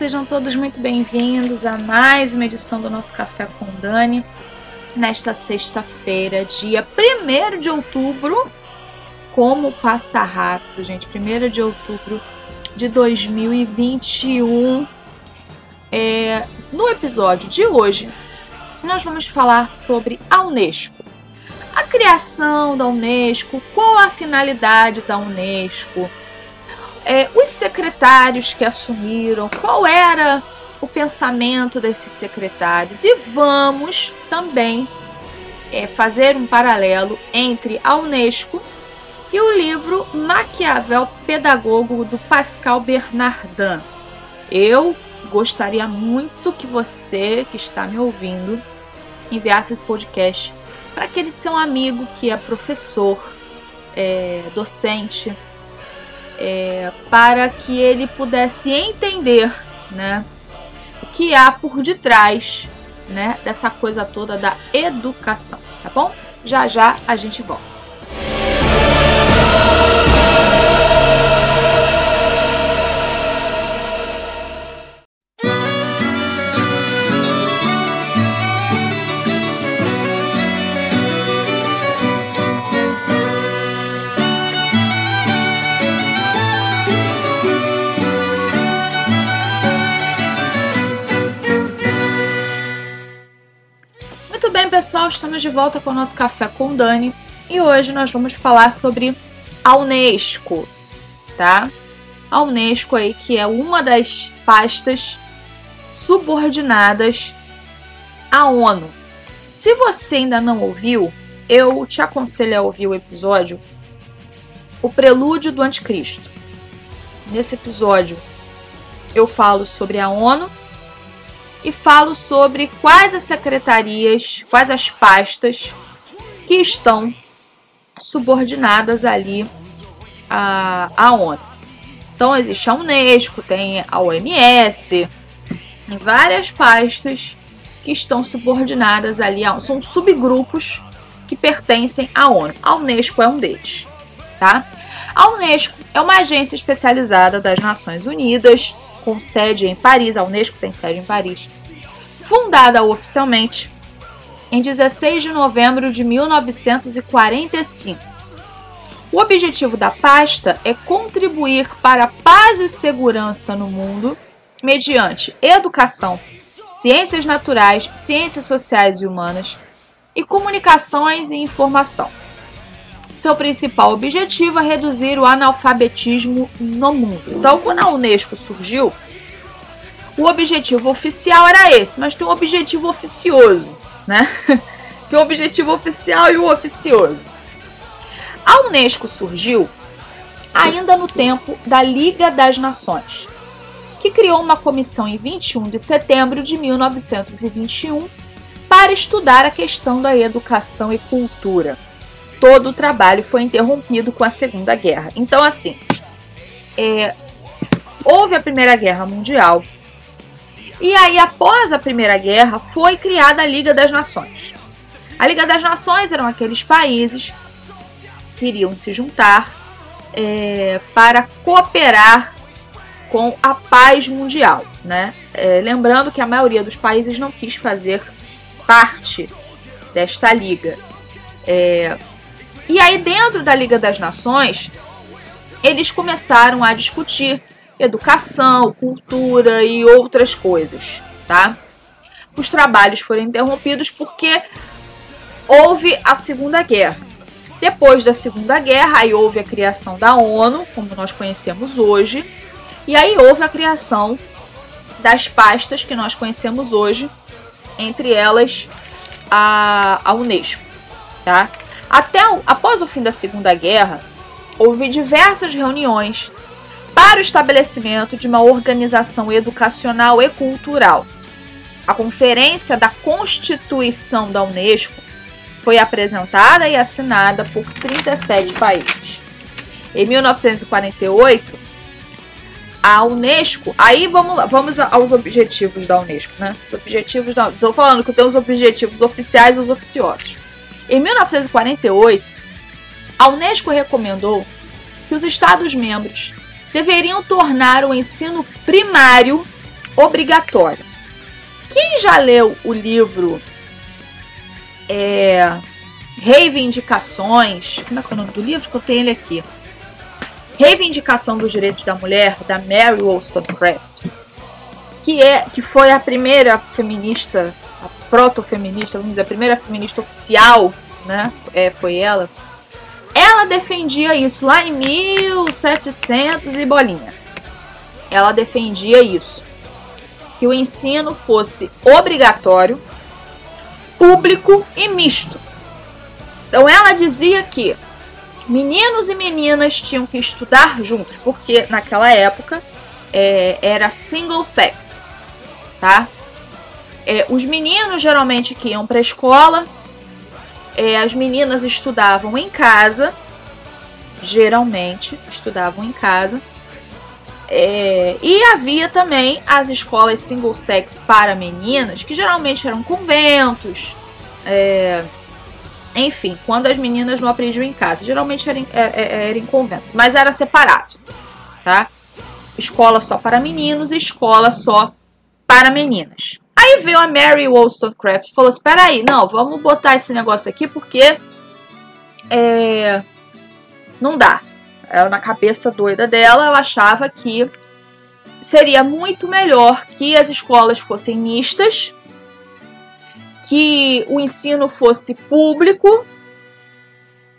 sejam todos muito bem-vindos a mais uma edição do nosso Café com Dani. Nesta sexta-feira, dia 1 de outubro. Como passa rápido, gente! 1 de outubro de 2021. É, no episódio de hoje, nós vamos falar sobre a Unesco. A criação da Unesco, qual a finalidade da Unesco, é, os secretários que assumiram, qual era o pensamento desses secretários e vamos também é, fazer um paralelo entre a Unesco e o livro Maquiavel Pedagogo do Pascal Bernardin. Eu gostaria muito que você que está me ouvindo enviasse esse podcast para aquele seu amigo que é professor, é, docente, é, para que ele pudesse entender né, o que há por detrás né, dessa coisa toda da educação, tá bom? Já já a gente volta. Pessoal, estamos de volta com o nosso Café com Dani e hoje nós vamos falar sobre a Unesco, tá? A Unesco aí que é uma das pastas subordinadas à ONU. Se você ainda não ouviu, eu te aconselho a ouvir o episódio O Prelúdio do Anticristo. Nesse episódio eu falo sobre a ONU e falo sobre quais as secretarias, quais as pastas que estão subordinadas ali à, à ONU. Então existe a Unesco, tem a OMS, tem várias pastas que estão subordinadas ali, são subgrupos que pertencem à ONU. A Unesco é um deles, tá? A Unesco é uma agência especializada das Nações Unidas com sede em Paris, a Unesco tem sede em Paris, fundada oficialmente em 16 de novembro de 1945. O objetivo da pasta é contribuir para a paz e segurança no mundo mediante educação, ciências naturais, ciências sociais e humanas e comunicações e informação. Seu principal objetivo é reduzir o analfabetismo no mundo. Então, quando a Unesco surgiu, o objetivo oficial era esse, mas tem um objetivo oficioso, né? tem um objetivo oficial e o um oficioso. A Unesco surgiu ainda no tempo da Liga das Nações, que criou uma comissão em 21 de setembro de 1921 para estudar a questão da educação e cultura todo o trabalho foi interrompido com a Segunda Guerra. Então, assim, é, houve a Primeira Guerra Mundial, e aí, após a Primeira Guerra, foi criada a Liga das Nações. A Liga das Nações eram aqueles países que iriam se juntar é, para cooperar com a paz mundial. Né? É, lembrando que a maioria dos países não quis fazer parte desta liga. É, e aí, dentro da Liga das Nações, eles começaram a discutir educação, cultura e outras coisas, tá? Os trabalhos foram interrompidos porque houve a Segunda Guerra. Depois da Segunda Guerra, aí houve a criação da ONU, como nós conhecemos hoje, e aí houve a criação das pastas que nós conhecemos hoje, entre elas a, a Unesco, tá? Até após o fim da Segunda Guerra, houve diversas reuniões para o estabelecimento de uma organização educacional e cultural. A Conferência da Constituição da Unesco foi apresentada e assinada por 37 países. Em 1948, a Unesco, aí vamos lá, vamos aos objetivos da Unesco, né? Os objetivos da, falando que tem os objetivos oficiais e os oficiosos. Em 1948, a Unesco recomendou que os Estados-membros deveriam tornar o ensino primário obrigatório. Quem já leu o livro é, Reivindicações. Como é que é o nome do livro? Que eu tenho ele aqui. Reivindicação dos Direitos da Mulher, da Mary Wollstonecraft, que, é, que foi a primeira feminista, proto-feminista, vamos dizer, a primeira feminista oficial, né? É, foi ela. Ela defendia isso lá em 1700 e bolinha. Ela defendia isso. Que o ensino fosse obrigatório, público e misto. Então ela dizia que meninos e meninas tinham que estudar juntos, porque naquela época é, era single sex, tá? É, os meninos geralmente que iam para a escola, é, as meninas estudavam em casa, geralmente estudavam em casa. É, e havia também as escolas single sex para meninas, que geralmente eram conventos, é, enfim, quando as meninas não aprendiam em casa. Geralmente era em, era, é, é, era em conventos, mas era separado, tá? Escola só para meninos e escola só para meninas. Aí veio a Mary Wollstonecraft e falou: Espera aí, não, vamos botar esse negócio aqui porque é, não dá. Ela, na cabeça doida dela, ela achava que seria muito melhor que as escolas fossem mistas que o ensino fosse público,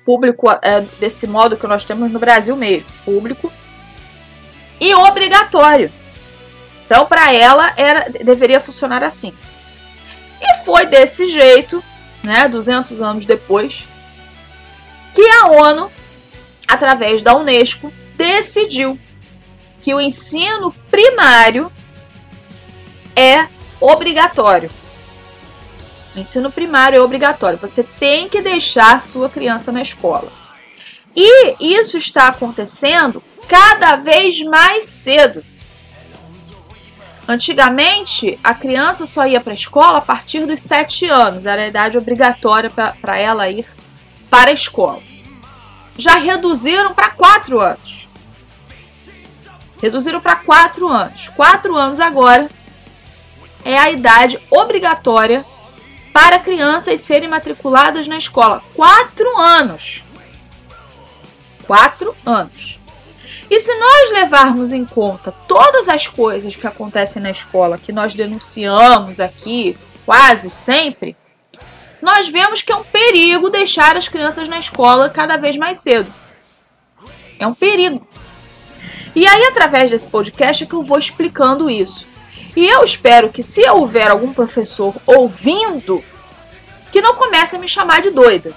público é, desse modo que nós temos no Brasil mesmo, público, e obrigatório. Então, para ela, era deveria funcionar assim. E foi desse jeito, né, 200 anos depois, que a ONU, através da Unesco, decidiu que o ensino primário é obrigatório. O ensino primário é obrigatório. Você tem que deixar sua criança na escola. E isso está acontecendo cada vez mais cedo. Antigamente, a criança só ia para a escola a partir dos 7 anos, era a idade obrigatória para ela ir para a escola. Já reduziram para 4 anos. Reduziram para 4 anos. 4 anos agora é a idade obrigatória para crianças serem matriculadas na escola. Quatro anos. Quatro anos. E se nós levarmos em conta todas as coisas que acontecem na escola, que nós denunciamos aqui quase sempre, nós vemos que é um perigo deixar as crianças na escola cada vez mais cedo. É um perigo. E aí, através desse podcast, é que eu vou explicando isso. E eu espero que, se houver algum professor ouvindo, que não comece a me chamar de doida.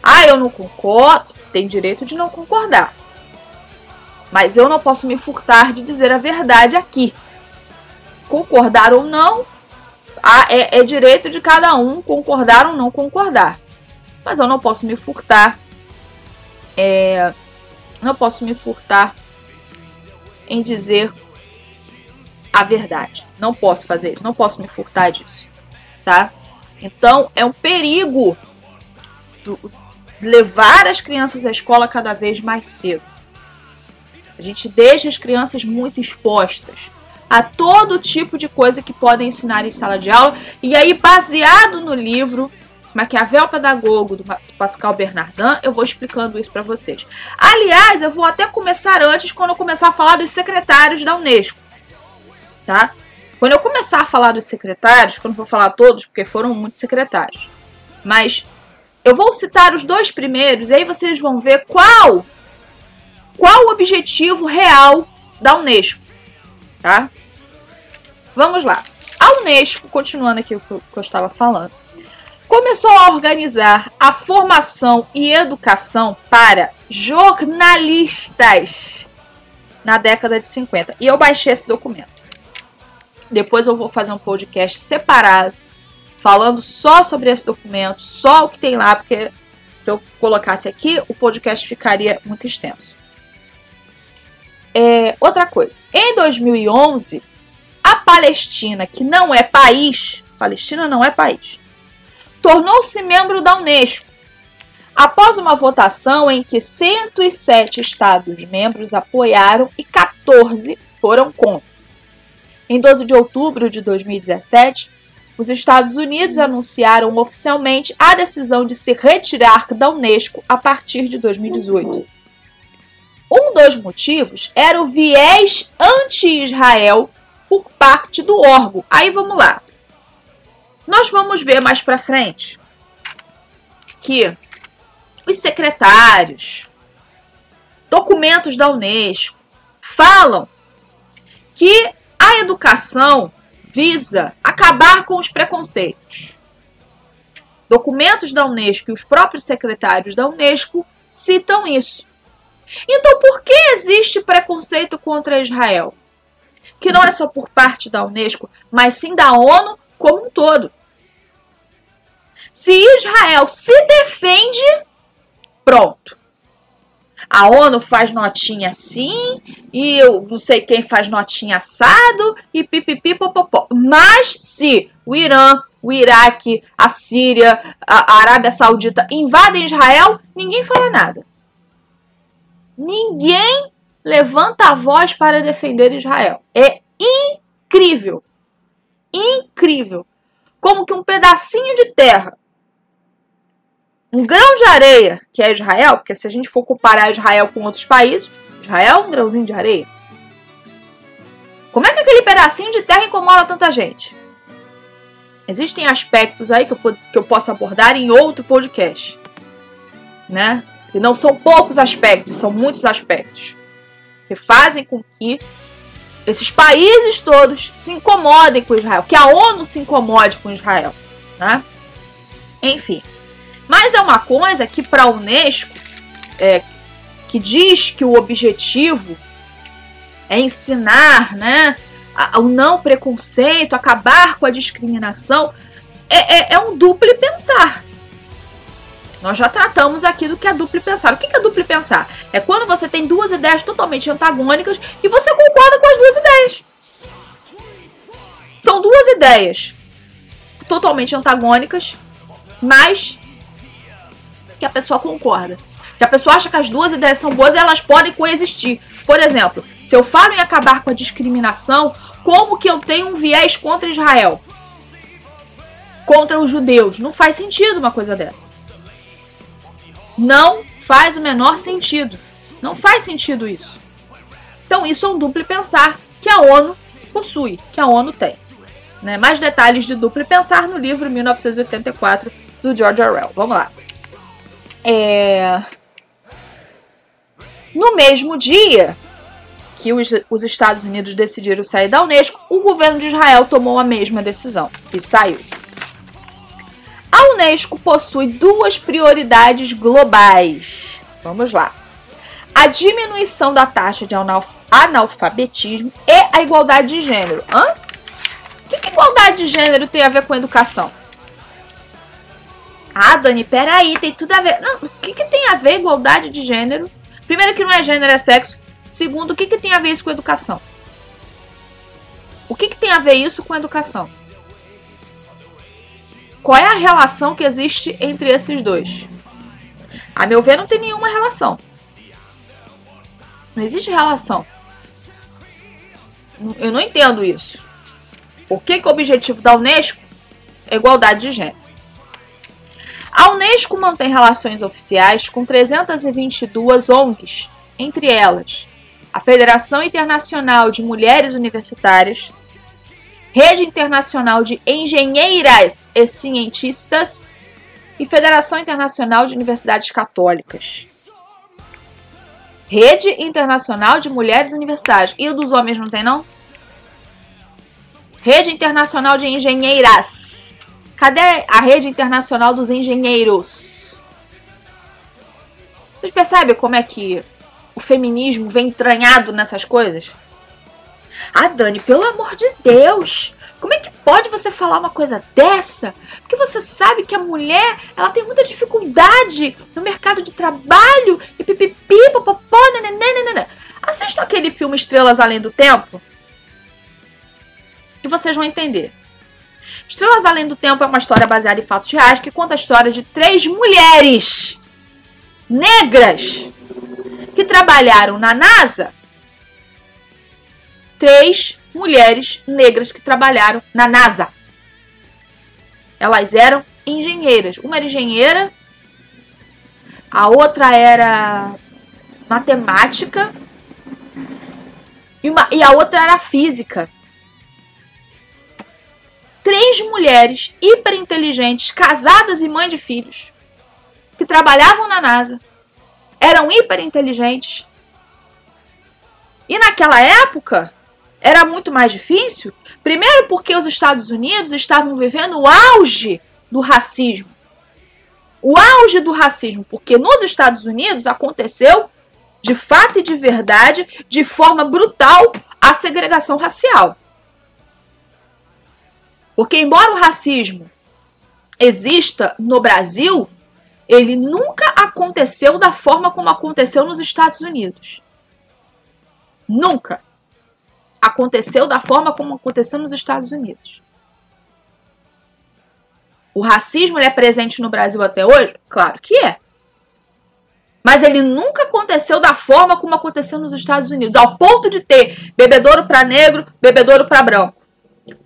Ah, eu não concordo, tem direito de não concordar. Mas eu não posso me furtar de dizer a verdade aqui. Concordar ou não, é, é direito de cada um concordar ou não concordar. Mas eu não posso me furtar. É, não posso me furtar em dizer a verdade. Não posso fazer isso, não posso me furtar disso, tá? Então é um perigo levar as crianças à escola cada vez mais cedo. A gente deixa as crianças muito expostas a todo tipo de coisa que podem ensinar em sala de aula. E aí, baseado no livro Maquiavel Pedagogo do Pascal Bernardin, eu vou explicando isso para vocês. Aliás, eu vou até começar antes, quando eu começar a falar dos secretários da Unesco, tá? Quando eu começar a falar dos secretários, quando eu vou falar todos, porque foram muitos secretários, mas eu vou citar os dois primeiros e aí vocês vão ver qual qual o objetivo real da Unesco, tá? Vamos lá. A Unesco, continuando aqui o que eu estava falando, começou a organizar a formação e educação para jornalistas na década de 50. E eu baixei esse documento. Depois eu vou fazer um podcast separado, falando só sobre esse documento, só o que tem lá, porque se eu colocasse aqui, o podcast ficaria muito extenso. É, outra coisa, em 2011, a Palestina, que não é país, Palestina não é país, tornou-se membro da Unesco após uma votação em que 107 Estados-membros apoiaram e 14 foram contra. Em 12 de outubro de 2017, os Estados Unidos anunciaram oficialmente a decisão de se retirar da Unesco a partir de 2018. Um dos motivos era o viés anti-Israel por parte do órgão. Aí vamos lá. Nós vamos ver mais para frente que os secretários, documentos da Unesco falam que a educação visa acabar com os preconceitos. Documentos da Unesco e os próprios secretários da Unesco citam isso. Então, por que existe preconceito contra Israel? Que não é só por parte da Unesco, mas sim da ONU como um todo. Se Israel se defende, pronto. A ONU faz notinha assim, e eu não sei quem faz notinha assado, e pipipi popopó. Mas se o Irã, o Iraque, a Síria, a Arábia Saudita invadem Israel, ninguém fala nada. Ninguém levanta a voz para defender Israel. É incrível. Incrível. Como que um pedacinho de terra, um grão de areia, que é Israel, porque se a gente for comparar Israel com outros países, Israel é um grãozinho de areia. Como é que aquele pedacinho de terra incomoda tanta gente? Existem aspectos aí que eu, que eu posso abordar em outro podcast, né? E não são poucos aspectos, são muitos aspectos que fazem com que esses países todos se incomodem com Israel, que a ONU se incomode com Israel, né? Enfim, mas é uma coisa que para a Unesco, é, que diz que o objetivo é ensinar, né, o não preconceito, acabar com a discriminação, é, é, é um duplo pensar. Nós já tratamos aqui do que é duplo pensar. O que é duplo pensar? É quando você tem duas ideias totalmente antagônicas e você concorda com as duas ideias. São duas ideias totalmente antagônicas, mas que a pessoa concorda. Que a pessoa acha que as duas ideias são boas e elas podem coexistir. Por exemplo, se eu falo em acabar com a discriminação, como que eu tenho um viés contra Israel? Contra os judeus? Não faz sentido uma coisa dessa. Não faz o menor sentido. Não faz sentido isso. Então, isso é um duplo pensar que a ONU possui, que a ONU tem. Né? Mais detalhes de duplo pensar no livro 1984 do George Orwell. Vamos lá. É... No mesmo dia que os, os Estados Unidos decidiram sair da Unesco, o governo de Israel tomou a mesma decisão e saiu. A Unesco possui duas prioridades globais. Vamos lá. A diminuição da taxa de analfabetismo e a igualdade de gênero. Hã? O que, que igualdade de gênero tem a ver com educação? Ah, Dani, peraí, tem tudo a ver. Não, o que, que tem a ver igualdade de gênero? Primeiro que não é gênero, é sexo. Segundo, o que, que tem a ver isso com educação? O que, que tem a ver isso com educação? Qual é a relação que existe entre esses dois? A meu ver, não tem nenhuma relação. Não existe relação. Eu não entendo isso. Por que, que o objetivo da Unesco é igualdade de gênero? A Unesco mantém relações oficiais com 322 ONGs, entre elas a Federação Internacional de Mulheres Universitárias, Rede Internacional de Engenheiras e Cientistas e Federação Internacional de Universidades Católicas. Rede Internacional de Mulheres Universitárias. E o dos homens não tem, não? Rede Internacional de Engenheiras. Cadê a Rede Internacional dos Engenheiros? Vocês percebem como é que o feminismo vem entranhado nessas coisas? Ah, Dani, pelo amor de Deus! Como é que pode você falar uma coisa dessa? Porque você sabe que a mulher, ela tem muita dificuldade no mercado de trabalho e pipipi, popopó, nananana. Assistam aquele filme Estrelas Além do Tempo e vocês vão entender. Estrelas Além do Tempo é uma história baseada em fatos reais que conta a história de três mulheres negras que trabalharam na NASA três mulheres negras que trabalharam na NASA. Elas eram engenheiras. Uma era engenheira, a outra era matemática e, uma, e a outra era física. Três mulheres hiper inteligentes, casadas e mães de filhos, que trabalhavam na NASA, eram hiper inteligentes. E naquela época era muito mais difícil, primeiro porque os Estados Unidos estavam vivendo o auge do racismo. O auge do racismo, porque nos Estados Unidos aconteceu de fato e de verdade, de forma brutal, a segregação racial. Porque, embora o racismo exista no Brasil, ele nunca aconteceu da forma como aconteceu nos Estados Unidos. Nunca aconteceu da forma como aconteceu nos Estados Unidos. O racismo é presente no Brasil até hoje? Claro que é. Mas ele nunca aconteceu da forma como aconteceu nos Estados Unidos, ao ponto de ter bebedouro para negro, bebedouro para branco.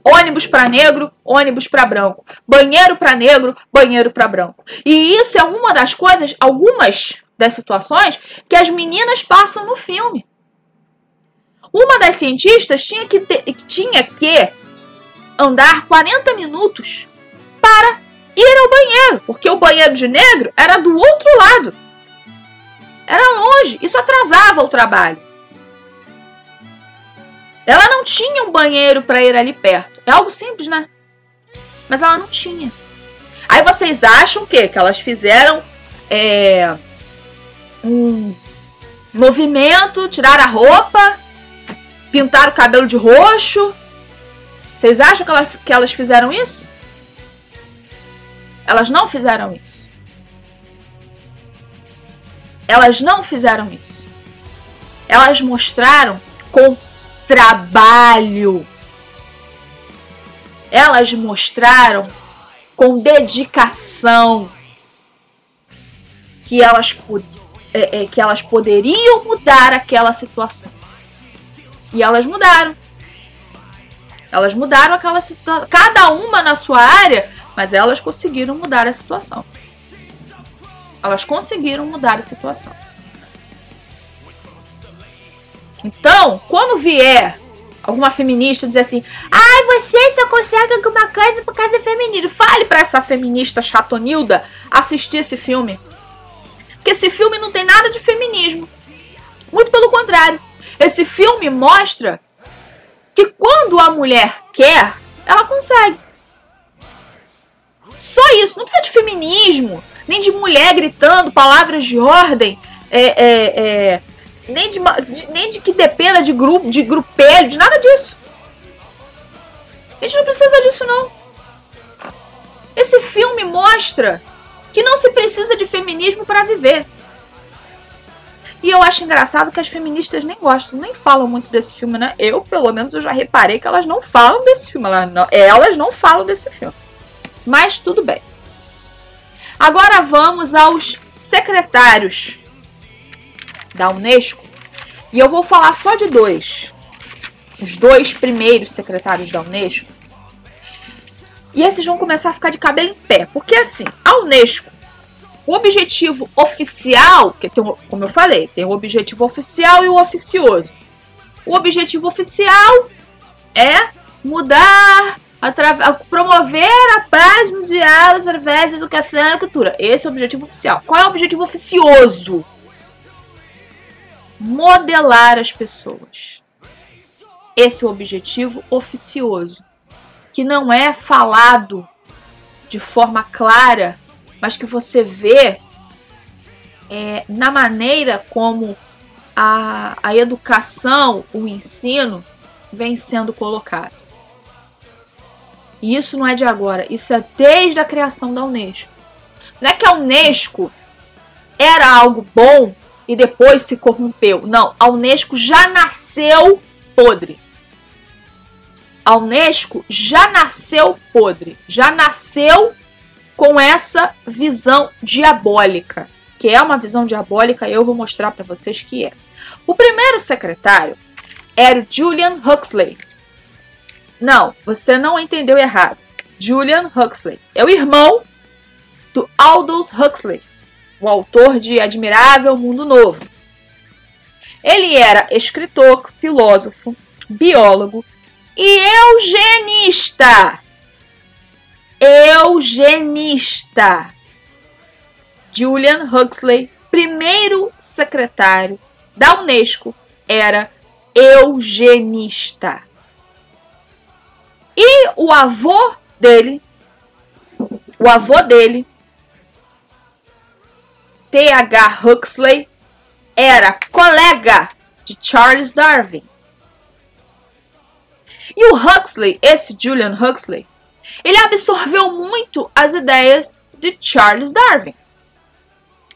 Ônibus para negro, ônibus para branco. Banheiro para negro, banheiro para branco. E isso é uma das coisas, algumas das situações que as meninas passam no filme. Uma das cientistas tinha que, ter, tinha que andar 40 minutos para ir ao banheiro, porque o banheiro de negro era do outro lado. Era longe, isso atrasava o trabalho. Ela não tinha um banheiro para ir ali perto. É algo simples, né? Mas ela não tinha. Aí vocês acham que que elas fizeram é, um movimento, tirar a roupa, pintar o cabelo de roxo? Vocês acham que elas, que elas fizeram isso? Elas não fizeram isso. Elas não fizeram isso. Elas mostraram com trabalho. Elas mostraram com dedicação que elas, é, é, que elas poderiam mudar aquela situação. E elas mudaram. Elas mudaram aquela situação. Cada uma na sua área, mas elas conseguiram mudar a situação. Elas conseguiram mudar a situação. Então, quando vier alguma feminista dizer assim: ai, você só consegue alguma coisa por causa do feminino. Fale para essa feminista chatonilda assistir esse filme. Porque esse filme não tem nada de feminismo. Muito pelo contrário. Esse filme mostra que quando a mulher quer, ela consegue. Só isso. Não precisa de feminismo, nem de mulher gritando palavras de ordem. É, é, é, nem de, de, nem de que dependa de grupo, de grupelho, de nada disso. A gente não precisa disso não. Esse filme mostra que não se precisa de feminismo para viver. E eu acho engraçado que as feministas nem gostam, nem falam muito desse filme, né? Eu, pelo menos, eu já reparei que elas não falam desse filme. Elas não, elas não falam desse filme. Mas tudo bem. Agora vamos aos secretários da Unesco. E eu vou falar só de dois. Os dois primeiros secretários da Unesco. E esses vão começar a ficar de cabelo em pé. Porque assim, a Unesco, o objetivo oficial, que tem, como eu falei, tem o objetivo oficial e o oficioso. O objetivo oficial é mudar, promover a paz mundial através da educação e cultura. Esse é o objetivo oficial. Qual é o objetivo oficioso? modelar as pessoas. Esse é o objetivo oficioso, que não é falado de forma clara, mas que você vê é, na maneira como a, a educação, o ensino vem sendo colocado. E isso não é de agora, isso é desde a criação da Unesco. Não é que a Unesco era algo bom e depois se corrompeu. Não, a Unesco já nasceu podre. A Unesco já nasceu podre, já nasceu com essa visão diabólica, que é uma visão diabólica e eu vou mostrar para vocês que é. O primeiro secretário era o Julian Huxley. Não, você não entendeu errado. Julian Huxley é o irmão do Aldous Huxley, o autor de Admirável Mundo Novo. Ele era escritor, filósofo, biólogo e eugenista. Eugenista. Julian Huxley, primeiro secretário da Unesco, era eugenista. E o avô dele, o avô dele, T.H. Huxley, era colega de Charles Darwin. E o Huxley, esse Julian Huxley, ele absorveu muito as ideias de Charles Darwin.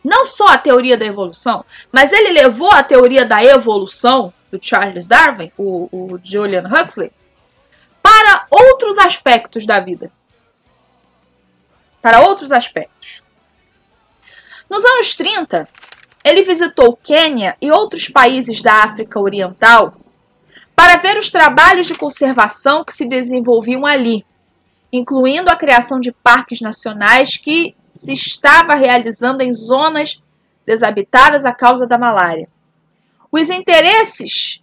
Não só a teoria da evolução, mas ele levou a teoria da evolução do Charles Darwin, o, o Julian Huxley, para outros aspectos da vida. Para outros aspectos. Nos anos 30, ele visitou Quênia e outros países da África Oriental para ver os trabalhos de conservação que se desenvolviam ali, incluindo a criação de parques nacionais que se estava realizando em zonas desabitadas a causa da malária. Os interesses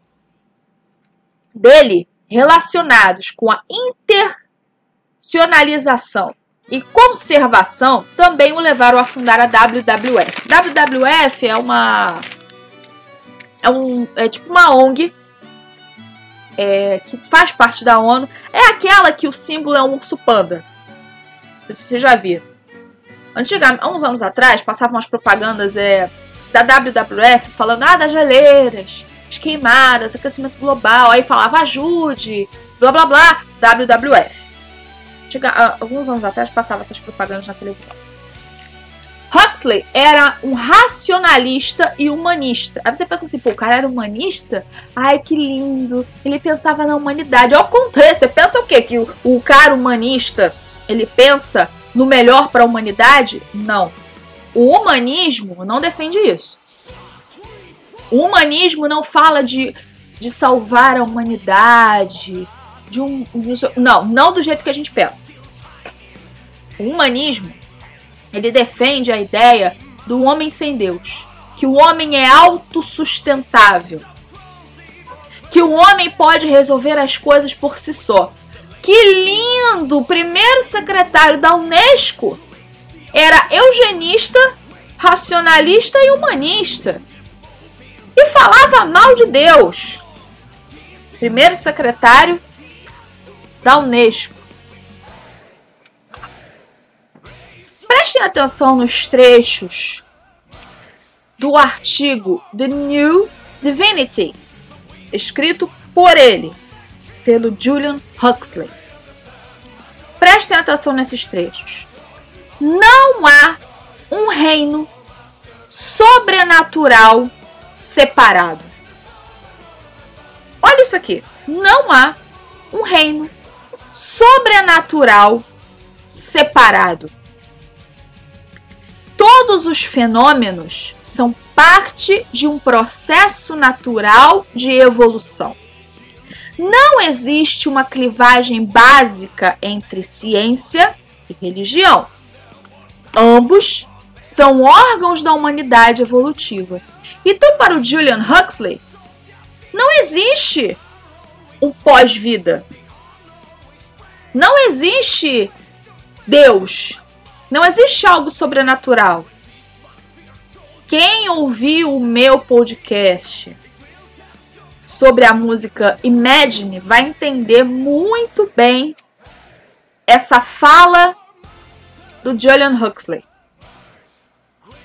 dele relacionados com a internacionalização e conservação também o levaram a fundar a WWF. WWF é uma é um é tipo uma ONG é, que faz parte da ONU. É aquela que o símbolo é um urso panda. Você já viu? Antigamente, há uns anos atrás, passavam as propagandas é, da WWF falando ah, das geleiras, as queimadas, aquecimento global. Aí falava ajude, blá blá blá, WWF alguns anos atrás passava essas propagandas na televisão. Huxley era um racionalista e humanista. Aí você pensa assim, pô, o cara era humanista? Ai, que lindo. Ele pensava na humanidade. Ao contrário, você pensa o quê? Que o, o cara humanista, ele pensa no melhor para a humanidade? Não. O humanismo não defende isso. O humanismo não fala de, de salvar a humanidade, de um, Não, não do jeito que a gente pensa. O humanismo, ele defende a ideia do homem sem Deus. Que o homem é autossustentável. Que o homem pode resolver as coisas por si só. Que lindo! O primeiro secretário da Unesco era eugenista, racionalista e humanista. E falava mal de Deus. Primeiro secretário da Unesco. Prestem atenção nos trechos do artigo The New Divinity, escrito por ele, pelo Julian Huxley. Prestem atenção nesses trechos. Não há um reino sobrenatural separado. Olha isso aqui. Não há um reino sobrenatural separado. Todos os fenômenos são parte de um processo natural de evolução. Não existe uma clivagem básica entre ciência e religião. Ambos são órgãos da humanidade evolutiva. Então, para o Julian Huxley, não existe um pós-vida. Não existe Deus. Não existe algo sobrenatural. Quem ouviu o meu podcast sobre a música Imagine vai entender muito bem essa fala do Julian Huxley.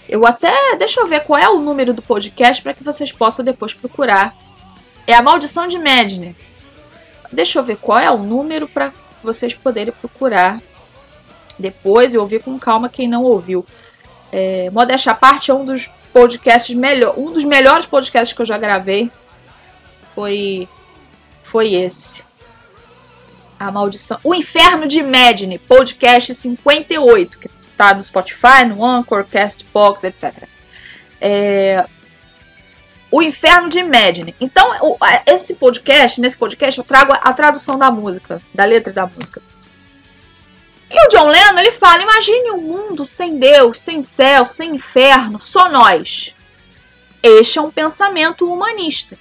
Eu até. Deixa eu ver qual é o número do podcast para que vocês possam depois procurar. É a Maldição de Imagine. Deixa eu ver qual é o número para vocês poderem procurar depois e ouvir com calma quem não ouviu. É, Modéstia à parte é um dos podcasts melhor, um dos melhores podcasts que eu já gravei. Foi foi esse. A maldição. O Inferno de Imagine, podcast 58, que tá no Spotify, no Anchor, Castbox, etc. É... O Inferno de Imagine. Então, esse podcast, nesse podcast, eu trago a tradução da música, da letra da música. E o John Lennon, ele fala, imagine um mundo sem Deus, sem céu, sem inferno, só nós. Este é um pensamento humanista.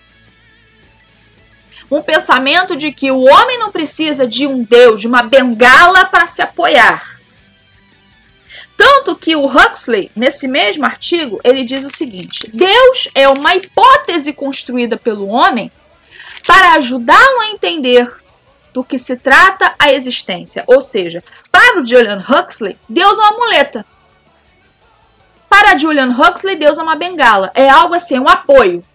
Um pensamento de que o homem não precisa de um Deus, de uma bengala para se apoiar. Tanto que o Huxley, nesse mesmo artigo, ele diz o seguinte: Deus é uma hipótese construída pelo homem para ajudá-lo a entender do que se trata a existência. Ou seja, para o Julian Huxley, Deus é uma muleta. Para Julian Huxley, Deus é uma bengala. É algo assim, é um apoio.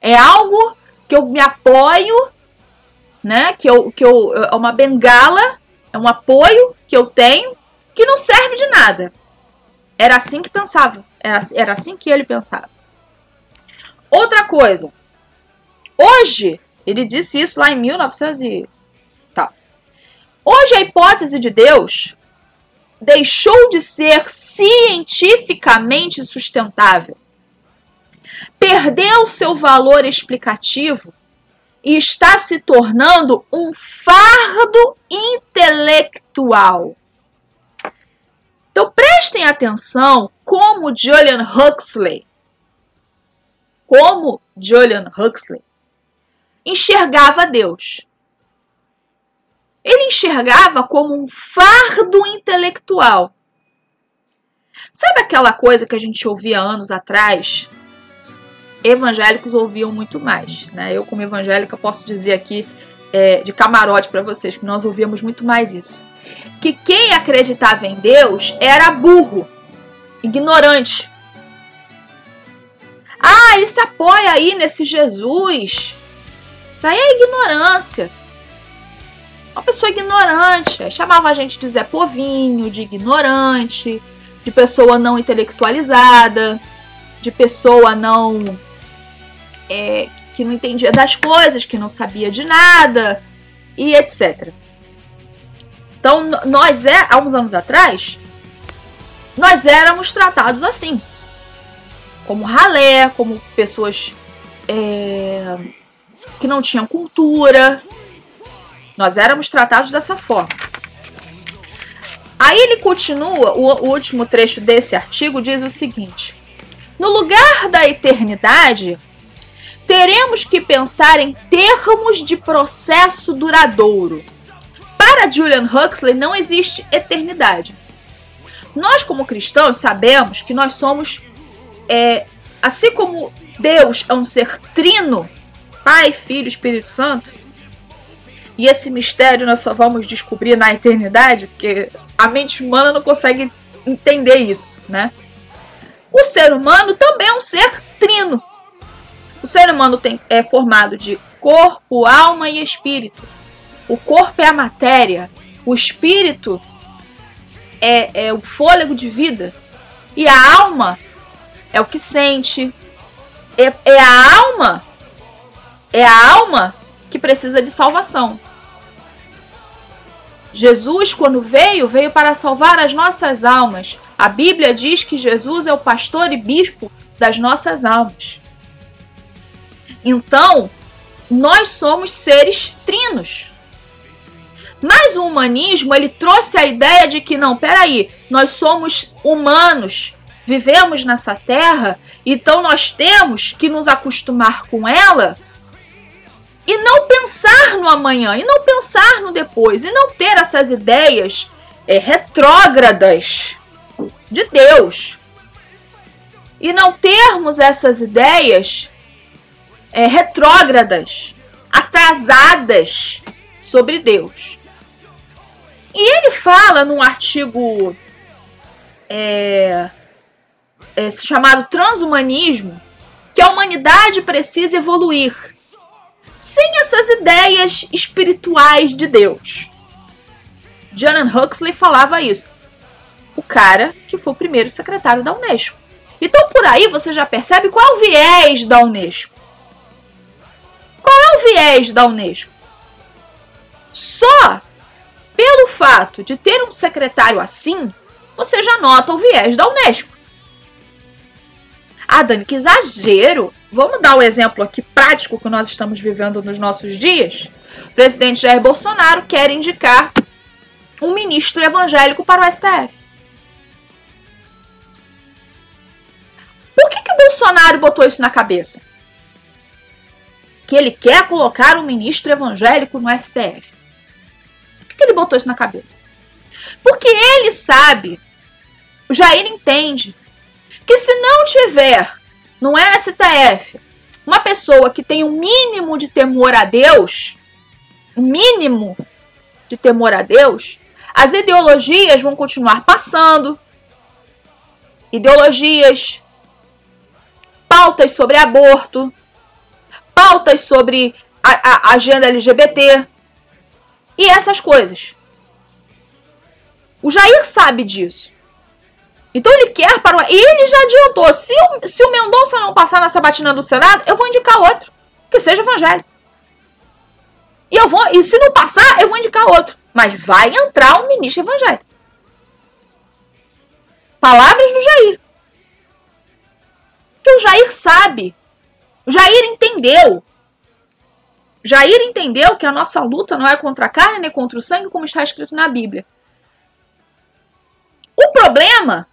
É algo que eu me apoio, né? Que eu, que eu, é uma bengala, é um apoio que eu tenho que não serve de nada. Era assim que pensava. Era, era assim que ele pensava. Outra coisa. Hoje, ele disse isso lá em 1900 e tal. Hoje a hipótese de Deus deixou de ser cientificamente sustentável. Perdeu seu valor explicativo e está se tornando um fardo intelectual. Então prestem atenção como Julian Huxley, como Julian Huxley enxergava Deus. Ele enxergava como um fardo intelectual. Sabe aquela coisa que a gente ouvia anos atrás? Evangélicos ouviam muito mais. Né? Eu, como evangélica, posso dizer aqui é, de camarote para vocês que nós ouvíamos muito mais isso que quem acreditava em Deus era burro, ignorante. Ah, ele se apoia aí nesse Jesus. Isso aí é ignorância. Uma pessoa ignorante. Chamava a gente de Zé Povinho, de ignorante, de pessoa não intelectualizada, de pessoa não. É, que não entendia das coisas, que não sabia de nada, e etc. Então, nós, é, há uns anos atrás, nós éramos tratados assim. Como ralé, como pessoas é, que não tinham cultura. Nós éramos tratados dessa forma. Aí ele continua, o, o último trecho desse artigo diz o seguinte: No lugar da eternidade, teremos que pensar em termos de processo duradouro para Julian Huxley não existe eternidade. Nós, como cristãos, sabemos que nós somos, é, assim como Deus é um ser trino, Pai, Filho, Espírito Santo, e esse mistério nós só vamos descobrir na eternidade, porque a mente humana não consegue entender isso, né? O ser humano também é um ser trino. O ser humano tem, é formado de corpo, alma e espírito. O corpo é a matéria, o espírito é, é o fôlego de vida e a alma é o que sente. É, é a alma, é a alma que precisa de salvação. Jesus, quando veio, veio para salvar as nossas almas. A Bíblia diz que Jesus é o pastor e bispo das nossas almas. Então, nós somos seres trinos. Mas o humanismo, ele trouxe a ideia de que não, peraí, nós somos humanos, vivemos nessa terra, então nós temos que nos acostumar com ela e não pensar no amanhã, e não pensar no depois, e não ter essas ideias é, retrógradas de Deus. E não termos essas ideias é, retrógradas, atrasadas sobre Deus. E ele fala num artigo é, é, chamado Transhumanismo que a humanidade precisa evoluir sem essas ideias espirituais de Deus. John Huxley falava isso. O cara que foi o primeiro secretário da Unesco. Então por aí você já percebe qual é o viés da Unesco. Qual é o viés da Unesco? Só pelo fato de ter um secretário assim, você já nota o viés da Unesco. Ah, Dani, que exagero! Vamos dar um exemplo aqui prático que nós estamos vivendo nos nossos dias? O presidente Jair Bolsonaro quer indicar um ministro evangélico para o STF. Por que, que o Bolsonaro botou isso na cabeça? Que ele quer colocar um ministro evangélico no STF. Por que, que ele botou isso na cabeça? Porque ele sabe, o Jair entende, que se não tiver no STF uma pessoa que tem o um mínimo de temor a Deus, mínimo de temor a Deus, as ideologias vão continuar passando. Ideologias, pautas sobre aborto, pautas sobre a, a agenda LGBT e essas coisas. O Jair sabe disso. Então ele quer para o... Ele já adiantou. Se o, se o Mendonça não passar na sabatina do Senado, eu vou indicar outro. Que seja evangélico. E eu vou. E se não passar, eu vou indicar outro. Mas vai entrar um ministro evangélico. Palavras do Jair. Que o Jair sabe. O Jair entendeu. Jair entendeu que a nossa luta não é contra a carne nem contra o sangue, como está escrito na Bíblia. O problema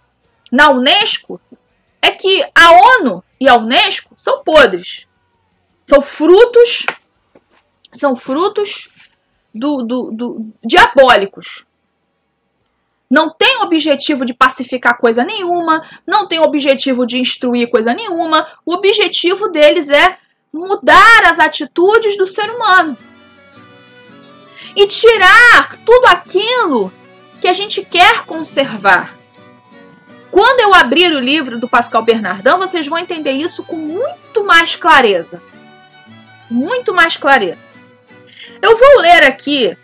na Unesco é que a ONU e a Unesco são podres. São frutos são frutos do, do, do diabólicos. Não tem objetivo de pacificar coisa nenhuma, não tem objetivo de instruir coisa nenhuma. O objetivo deles é mudar as atitudes do ser humano e tirar tudo aquilo que a gente quer conservar. Quando eu abrir o livro do Pascal Bernardão, vocês vão entender isso com muito mais clareza. Muito mais clareza. Eu vou ler aqui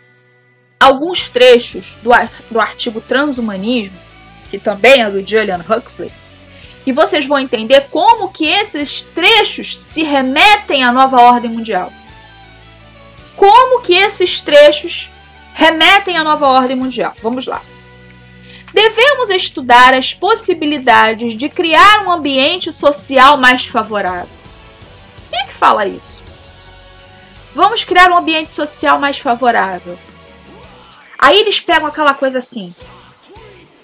alguns trechos do, do artigo Transhumanismo, que também é do Julian Huxley, e vocês vão entender como que esses trechos se remetem à nova ordem mundial. Como que esses trechos remetem à nova ordem mundial. Vamos lá. Devemos estudar as possibilidades de criar um ambiente social mais favorável. Quem é que fala isso? Vamos criar um ambiente social mais favorável. Aí eles pegam aquela coisa assim.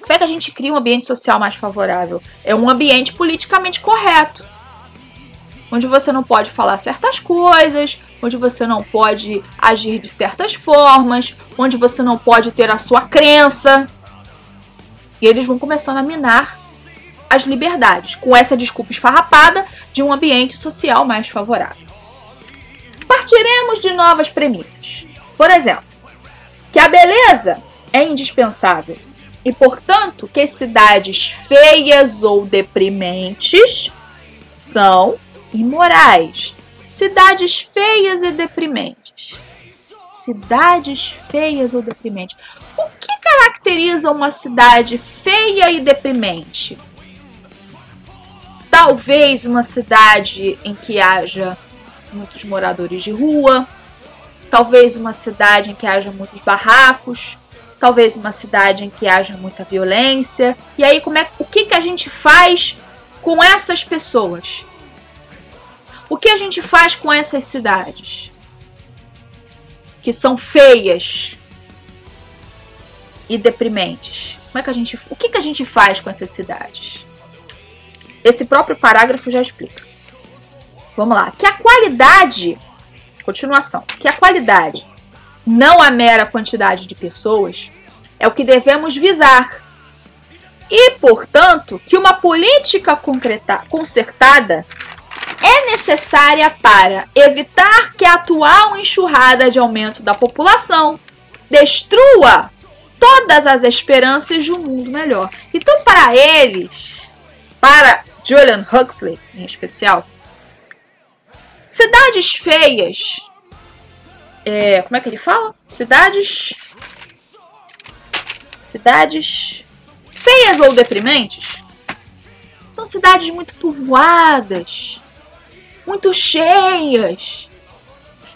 Como é que a gente cria um ambiente social mais favorável? É um ambiente politicamente correto. Onde você não pode falar certas coisas, onde você não pode agir de certas formas, onde você não pode ter a sua crença. E eles vão começando a minar as liberdades, com essa desculpa esfarrapada de um ambiente social mais favorável. Partiremos de novas premissas. Por exemplo, que a beleza é indispensável e, portanto, que cidades feias ou deprimentes são imorais. Cidades feias e deprimentes. Cidades feias ou deprimentes. O que caracteriza uma cidade feia e deprimente? Talvez uma cidade em que haja muitos moradores de rua, talvez uma cidade em que haja muitos barracos, talvez uma cidade em que haja muita violência. E aí, como é, o que, que a gente faz com essas pessoas? O que a gente faz com essas cidades? Que são feias e deprimentes. Como é que a gente, o que, que a gente faz com essas cidades? Esse próprio parágrafo já explica. Vamos lá. Que a qualidade, continuação, que a qualidade, não a mera quantidade de pessoas, é o que devemos visar. E, portanto, que uma política concreta, concertada é necessária para evitar que a atual enxurrada de aumento da população destrua todas as esperanças de um mundo melhor. Então, para eles, para Julian Huxley em especial, cidades feias. É, como é que ele fala? Cidades. Cidades feias ou deprimentes são cidades muito povoadas, muito cheias,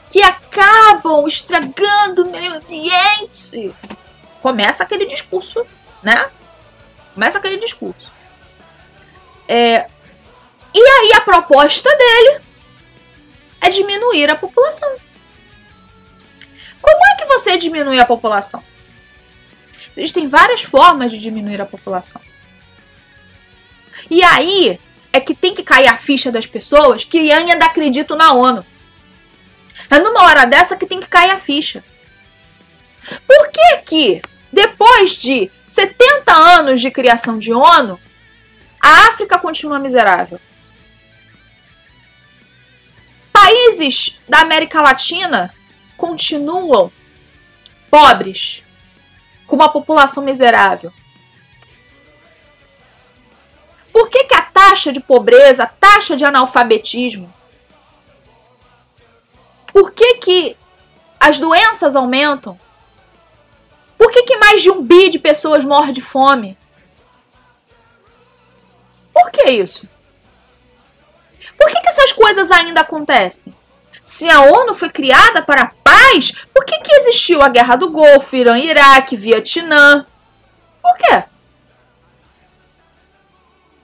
que acabam estragando o meio ambiente. Começa aquele discurso, né? Começa aquele discurso. É, E aí a proposta dele é diminuir a população. Como é que você diminui a população? Existem várias formas de diminuir a população. E aí é que tem que cair a ficha das pessoas que ainda acreditam na ONU. É numa hora dessa que tem que cair a ficha. Por que que, depois de 70 anos de criação de ONU, a África continua miserável? Países da América Latina continuam pobres, com uma população miserável. Por que, que a taxa de pobreza, a taxa de analfabetismo, por que, que as doenças aumentam? Por que, que mais de um bi de pessoas morre de fome? Por que isso? Por que, que essas coisas ainda acontecem? Se a ONU foi criada para a paz, por que, que existiu a Guerra do Golfo, Irã, Iraque, Vietnã? Por quê?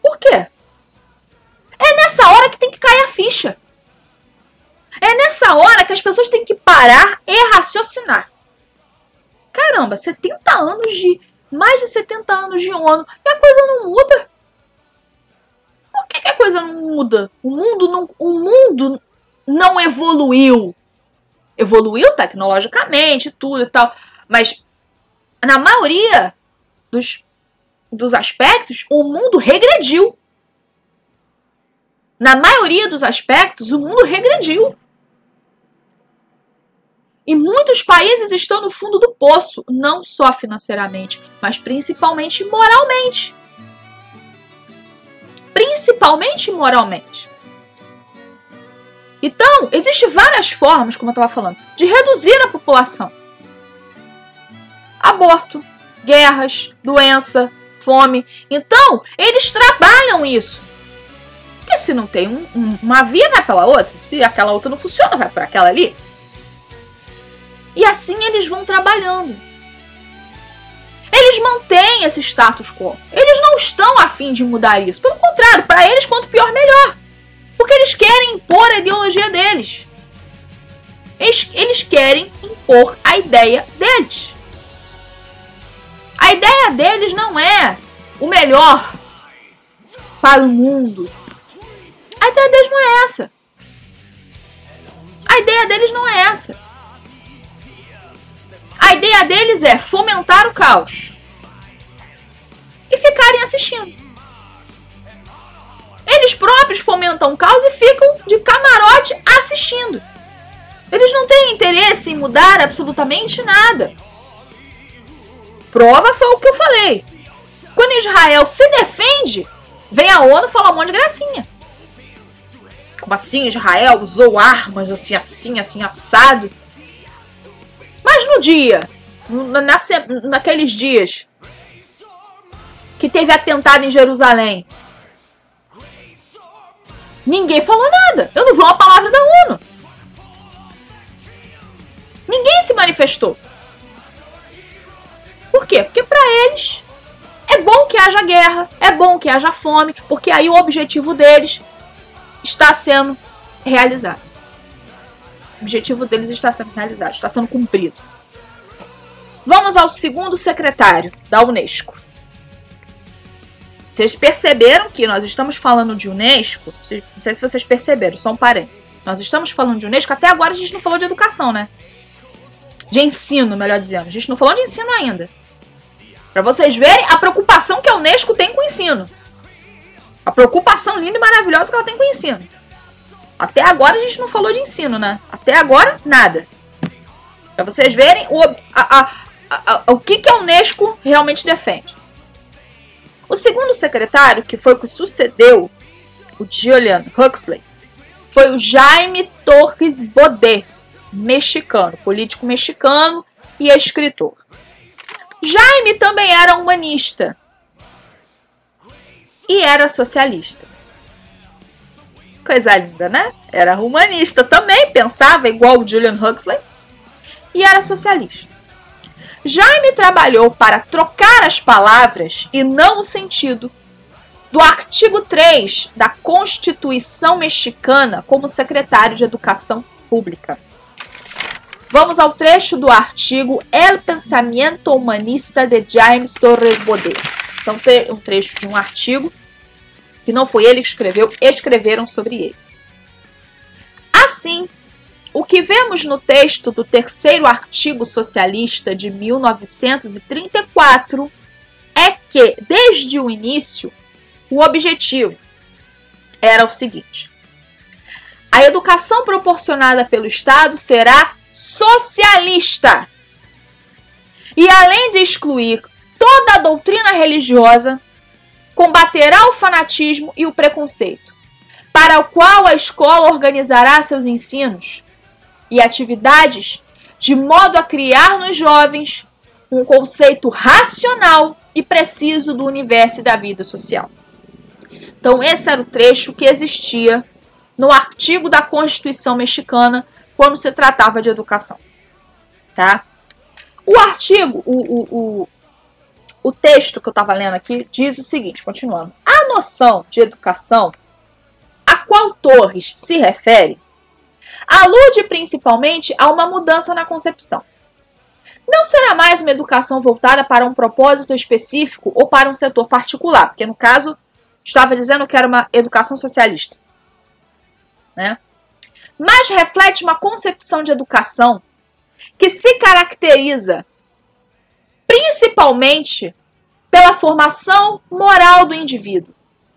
Por quê? É nessa hora que tem que cair a ficha. É nessa hora que as pessoas têm que parar e raciocinar. Caramba, 70 anos de. Mais de 70 anos de ONU e a coisa não muda. Por que, que a coisa não muda? O mundo não, o mundo não evoluiu. Evoluiu tecnologicamente, tudo e tal. Mas na maioria dos, dos aspectos, o mundo regrediu. Na maioria dos aspectos, o mundo regrediu. E muitos países estão no fundo do poço, não só financeiramente, mas principalmente moralmente. Principalmente moralmente. Então, existem várias formas, como eu estava falando, de reduzir a população. Aborto, guerras, doença, fome. Então, eles trabalham isso. Porque se não tem um, um, uma via, vai pela outra. Se aquela outra não funciona, vai para aquela ali. E assim eles vão trabalhando. Eles mantêm esse status quo. Eles não estão afim de mudar isso. Pelo contrário, para eles, quanto pior, melhor. Porque eles querem impor a ideologia deles. Eles, eles querem impor a ideia deles. A ideia deles não é o melhor para o mundo. A ideia deles não é essa. A ideia deles não é essa. A ideia deles é fomentar o caos e ficarem assistindo. Eles próprios fomentam o caos e ficam de camarote assistindo. Eles não têm interesse em mudar absolutamente nada. Prova foi o que eu falei. Quando Israel se defende, vem a ONU falar um monte de gracinha. Como assim Israel usou armas assim, assim, assim, assado? Mas no dia, na, naqueles dias que teve atentado em Jerusalém, ninguém falou nada. Eu não vi uma palavra da ONU. Ninguém se manifestou. Por quê? Porque para eles é bom que haja guerra, é bom que haja fome, porque aí o objetivo deles está sendo realizado. O objetivo deles está sendo realizado, está sendo cumprido. Vamos ao segundo secretário da Unesco. Vocês perceberam que nós estamos falando de Unesco? Não sei se vocês perceberam, só um parênteses. Nós estamos falando de Unesco, até agora a gente não falou de educação, né? De ensino, melhor dizendo. A gente não falou de ensino ainda. Para vocês verem a preocupação que a Unesco tem com o ensino. A preocupação linda e maravilhosa que ela tem com o ensino. Até agora a gente não falou de ensino, né? Até agora, nada. Para vocês verem o, a, a, a, o que, que a Unesco realmente defende. O segundo secretário, que foi o que sucedeu o Julian Huxley, foi o Jaime Torres Baudet, mexicano, político mexicano e escritor. Jaime também era humanista e era socialista. Coisa linda, né? Era humanista também, pensava igual o Julian Huxley e era socialista. Jaime trabalhou para trocar as palavras e não o sentido do artigo 3 da Constituição Mexicana como secretário de Educação Pública. Vamos ao trecho do artigo El Pensamiento Humanista de James Torres Bodet. São um trecho de um artigo que não foi ele que escreveu, escreveram sobre ele. Assim, o que vemos no texto do terceiro artigo socialista de 1934 é que, desde o início, o objetivo era o seguinte: a educação proporcionada pelo Estado será socialista. E além de excluir toda a doutrina religiosa, combaterá o fanatismo e o preconceito, para o qual a escola organizará seus ensinos e atividades de modo a criar nos jovens um conceito racional e preciso do universo e da vida social. Então, esse era o trecho que existia no artigo da Constituição Mexicana quando se tratava de educação. Tá? O artigo, o, o, o, o texto que eu estava lendo aqui, diz o seguinte: continuando. A noção de educação a qual Torres se refere alude principalmente a uma mudança na concepção. Não será mais uma educação voltada para um propósito específico ou para um setor particular, porque no caso estava dizendo que era uma educação socialista. Né? Mas reflete uma concepção de educação que se caracteriza principalmente pela formação moral do indivíduo,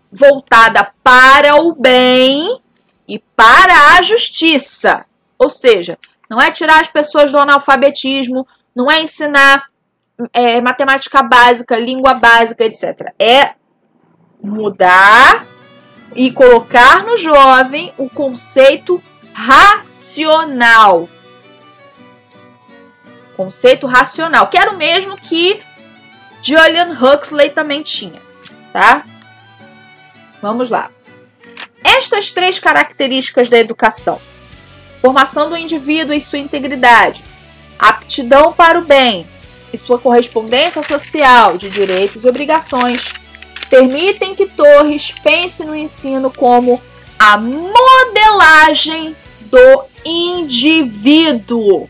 voltada para o bem e para a justiça. Ou seja, não é tirar as pessoas do analfabetismo, não é ensinar é, matemática básica, língua básica, etc. É mudar e colocar no jovem o conceito racional. Conceito racional, que era o mesmo que Julian Huxley também tinha, tá? Vamos lá. Estas três características da educação: formação do indivíduo e sua integridade, aptidão para o bem e sua correspondência social de direitos e obrigações, permitem que Torres pense no ensino como a modelagem do indivíduo.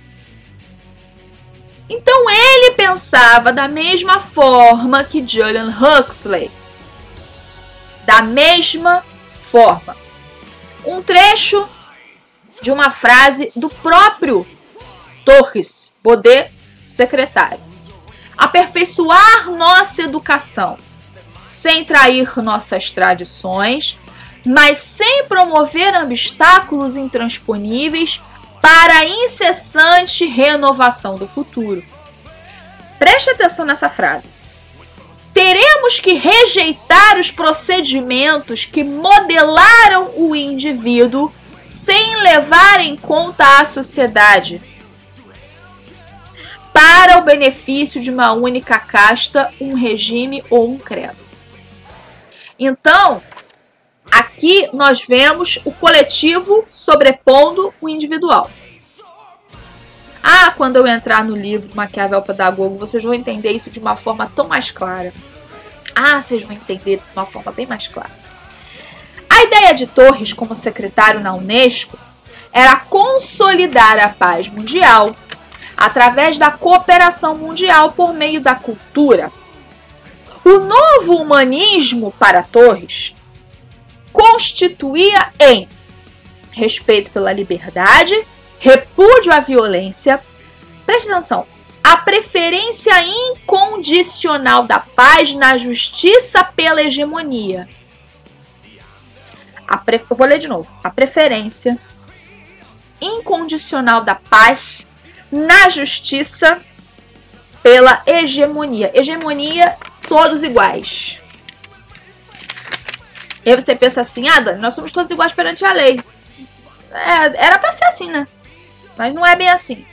Então ele pensava da mesma forma que Julian Huxley. Da mesma forma. Um trecho de uma frase do próprio Torres Baudet, secretário. Aperfeiçoar nossa educação sem trair nossas tradições, mas sem promover obstáculos intransponíveis para a incessante renovação do futuro. Preste atenção nessa frase. Teremos que rejeitar os procedimentos que modelaram o indivíduo sem levar em conta a sociedade, para o benefício de uma única casta, um regime ou um credo. Então, aqui nós vemos o coletivo sobrepondo o individual. Ah, quando eu entrar no livro Maquiavel Pedagogo, vocês vão entender isso de uma forma tão mais clara. Ah, vocês vão entender de uma forma bem mais clara. A ideia de Torres como secretário na Unesco era consolidar a paz mundial através da cooperação mundial por meio da cultura, o novo humanismo para Torres constituía em respeito pela liberdade, repúdio à violência, preste atenção, a preferência incondicional da paz na justiça pela hegemonia. A pre... Eu vou ler de novo. A preferência incondicional da paz na justiça pela hegemonia. Hegemonia todos iguais. E aí você pensa assim, ah, Dani, nós somos todos iguais perante a lei. É, era para ser assim, né? Mas não é bem assim.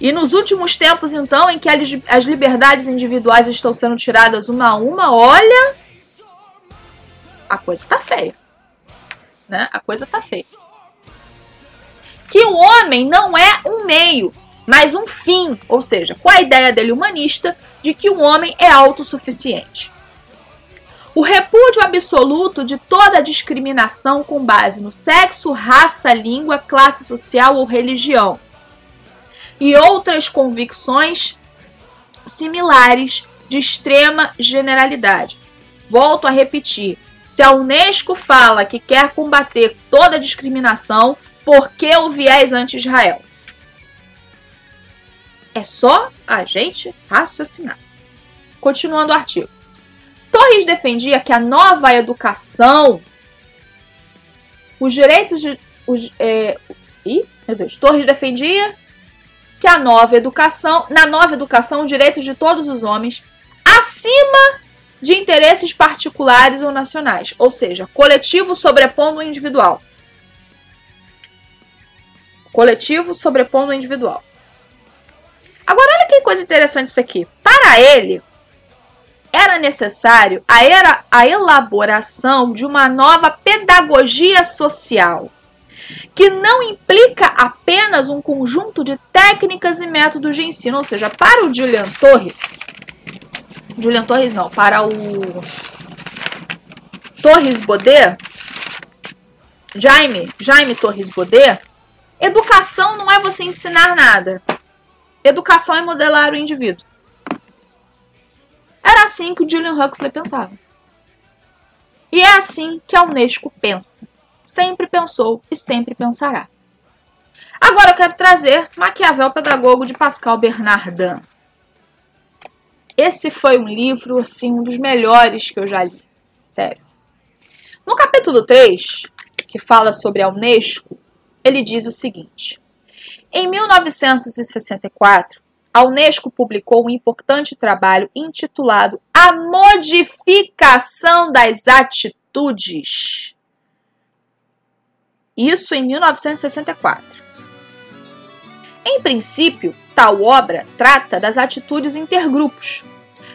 E nos últimos tempos, então, em que as liberdades individuais estão sendo tiradas uma a uma, olha, a coisa tá feia. Né? A coisa tá feia. Que o homem não é um meio, mas um fim. Ou seja, com a ideia dele humanista, de que o homem é autossuficiente. O repúdio absoluto de toda discriminação com base no sexo, raça, língua, classe social ou religião, e outras convicções similares de extrema generalidade. Volto a repetir: se a Unesco fala que quer combater toda discriminação, por que o viés anti-Israel? É só a gente raciocinar. Continuando o artigo. Torres defendia que a nova educação, os direitos de. Os, é, ih, meu Deus. Torres defendia que a nova educação, na nova educação, os direitos de todos os homens, acima de interesses particulares ou nacionais, ou seja, coletivo sobrepondo o individual. Coletivo sobrepondo o individual. Agora, olha que coisa interessante isso aqui. Para ele, era necessário a, era a elaboração de uma nova pedagogia social, que não implica apenas um conjunto de técnicas e métodos de ensino. Ou seja, para o Julian Torres, Julian Torres não, para o Torres Baudet, Jaime, Jaime Torres Baudet, educação não é você ensinar nada. Educação é modelar o indivíduo. Assim que o Julian Huxley pensava. E é assim que a Unesco pensa. Sempre pensou e sempre pensará. Agora eu quero trazer Maquiavel Pedagogo de Pascal Bernardin. Esse foi um livro, assim, um dos melhores que eu já li. Sério. No capítulo 3, que fala sobre a Unesco, ele diz o seguinte: em 1964, a Unesco publicou um importante trabalho intitulado A Modificação das Atitudes. Isso em 1964. Em princípio, tal obra trata das atitudes intergrupos,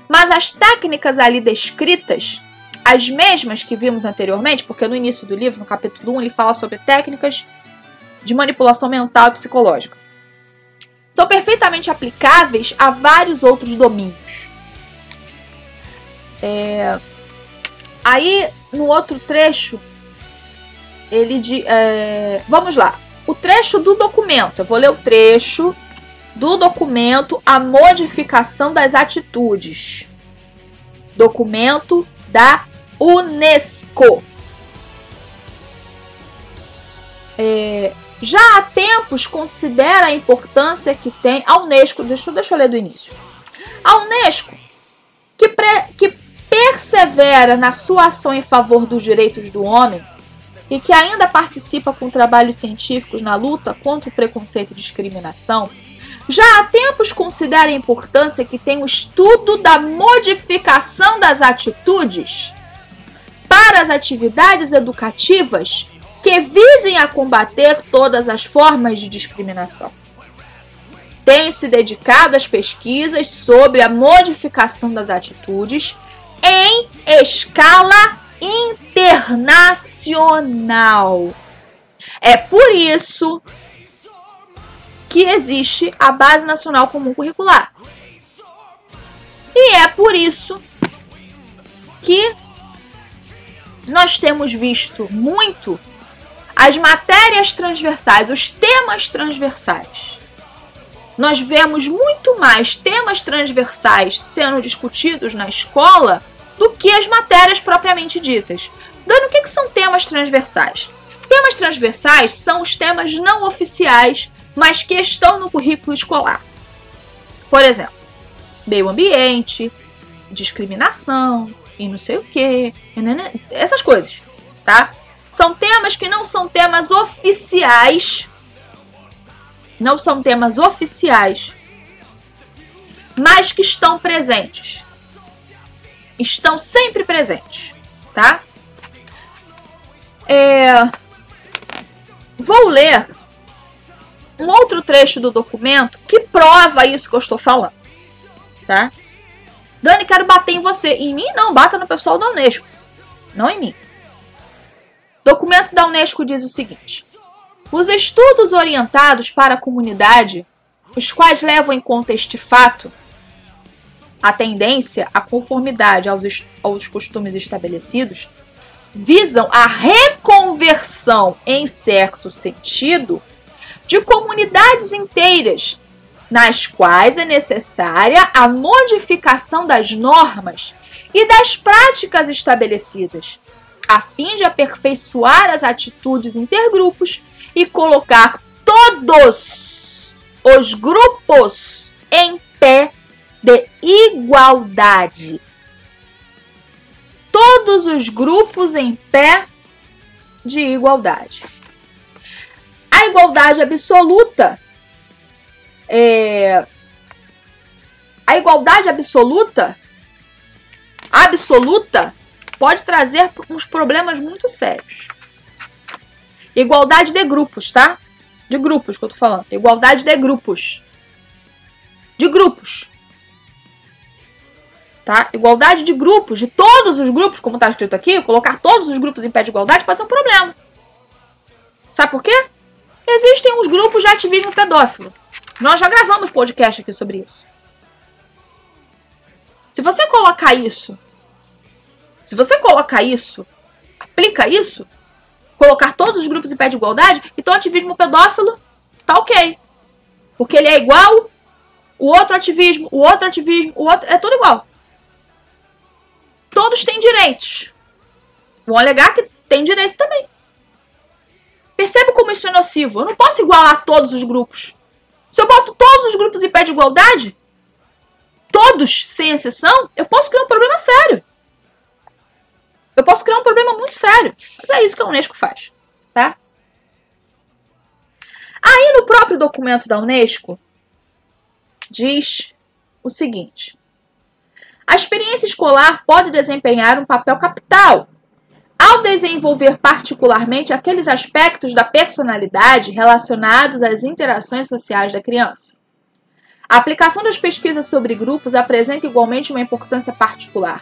mas as técnicas ali descritas, as mesmas que vimos anteriormente, porque no início do livro, no capítulo 1, ele fala sobre técnicas de manipulação mental e psicológica. São perfeitamente aplicáveis a vários outros domínios. É... Aí, no outro trecho, ele de, é... vamos lá. O trecho do documento. Eu vou ler o trecho do documento A Modificação das Atitudes. Documento da Unesco. É, já há tempos considera a importância que tem a Unesco. Deixa, deixa eu ler do início. A Unesco, que, pre, que persevera na sua ação em favor dos direitos do homem e que ainda participa com trabalhos científicos na luta contra o preconceito e discriminação, já há tempos considera a importância que tem o estudo da modificação das atitudes para as atividades educativas que visem a combater todas as formas de discriminação. Tem se dedicado às pesquisas sobre a modificação das atitudes em escala internacional. É por isso que existe a Base Nacional Comum Curricular. E é por isso que nós temos visto muito as matérias transversais, os temas transversais. Nós vemos muito mais temas transversais sendo discutidos na escola do que as matérias propriamente ditas. Dando o que, que são temas transversais? Temas transversais são os temas não oficiais, mas que estão no currículo escolar. Por exemplo, meio ambiente, discriminação e não sei o que, essas coisas, tá? São temas que não são temas oficiais. Não são temas oficiais. Mas que estão presentes. Estão sempre presentes, tá? É... Vou ler um outro trecho do documento que prova isso que eu estou falando, tá? Dani, quero bater em você. Em mim, não, bata no pessoal da Unesco. Não em mim. Documento da Unesco diz o seguinte: os estudos orientados para a comunidade, os quais levam em conta este fato, a tendência, a conformidade aos, aos costumes estabelecidos, visam a reconversão, em certo sentido, de comunidades inteiras, nas quais é necessária a modificação das normas e das práticas estabelecidas, a fim de aperfeiçoar as atitudes intergrupos e colocar todos os grupos em pé de igualdade. Todos os grupos em pé de igualdade. A igualdade absoluta é, a igualdade absoluta absoluta pode trazer uns problemas muito sérios. Igualdade de grupos, tá? De grupos que eu tô falando. Igualdade de grupos. De grupos. Tá? Igualdade de grupos, de todos os grupos, como tá escrito aqui, colocar todos os grupos em pé de igualdade pode ser um problema. Sabe por quê? Existem uns grupos de ativismo pedófilo. Nós já gravamos podcast aqui sobre isso. Se você colocar isso, se você colocar isso, aplica isso, colocar todos os grupos em pé de igualdade, então ativismo pedófilo tá ok. Porque ele é igual, o outro ativismo, o outro ativismo, o outro. É tudo igual. Todos têm direitos. Vão alegar que tem direito também. Percebe como isso é nocivo? Eu não posso igualar todos os grupos. Se eu boto todos os grupos em pé de igualdade, todos, sem exceção, eu posso criar um problema sério. Eu posso criar um problema muito sério. Mas é isso que a Unesco faz, tá? Aí no próprio documento da Unesco diz o seguinte: a experiência escolar pode desempenhar um papel capital ao desenvolver particularmente aqueles aspectos da personalidade relacionados às interações sociais da criança. A aplicação das pesquisas sobre grupos apresenta igualmente uma importância particular,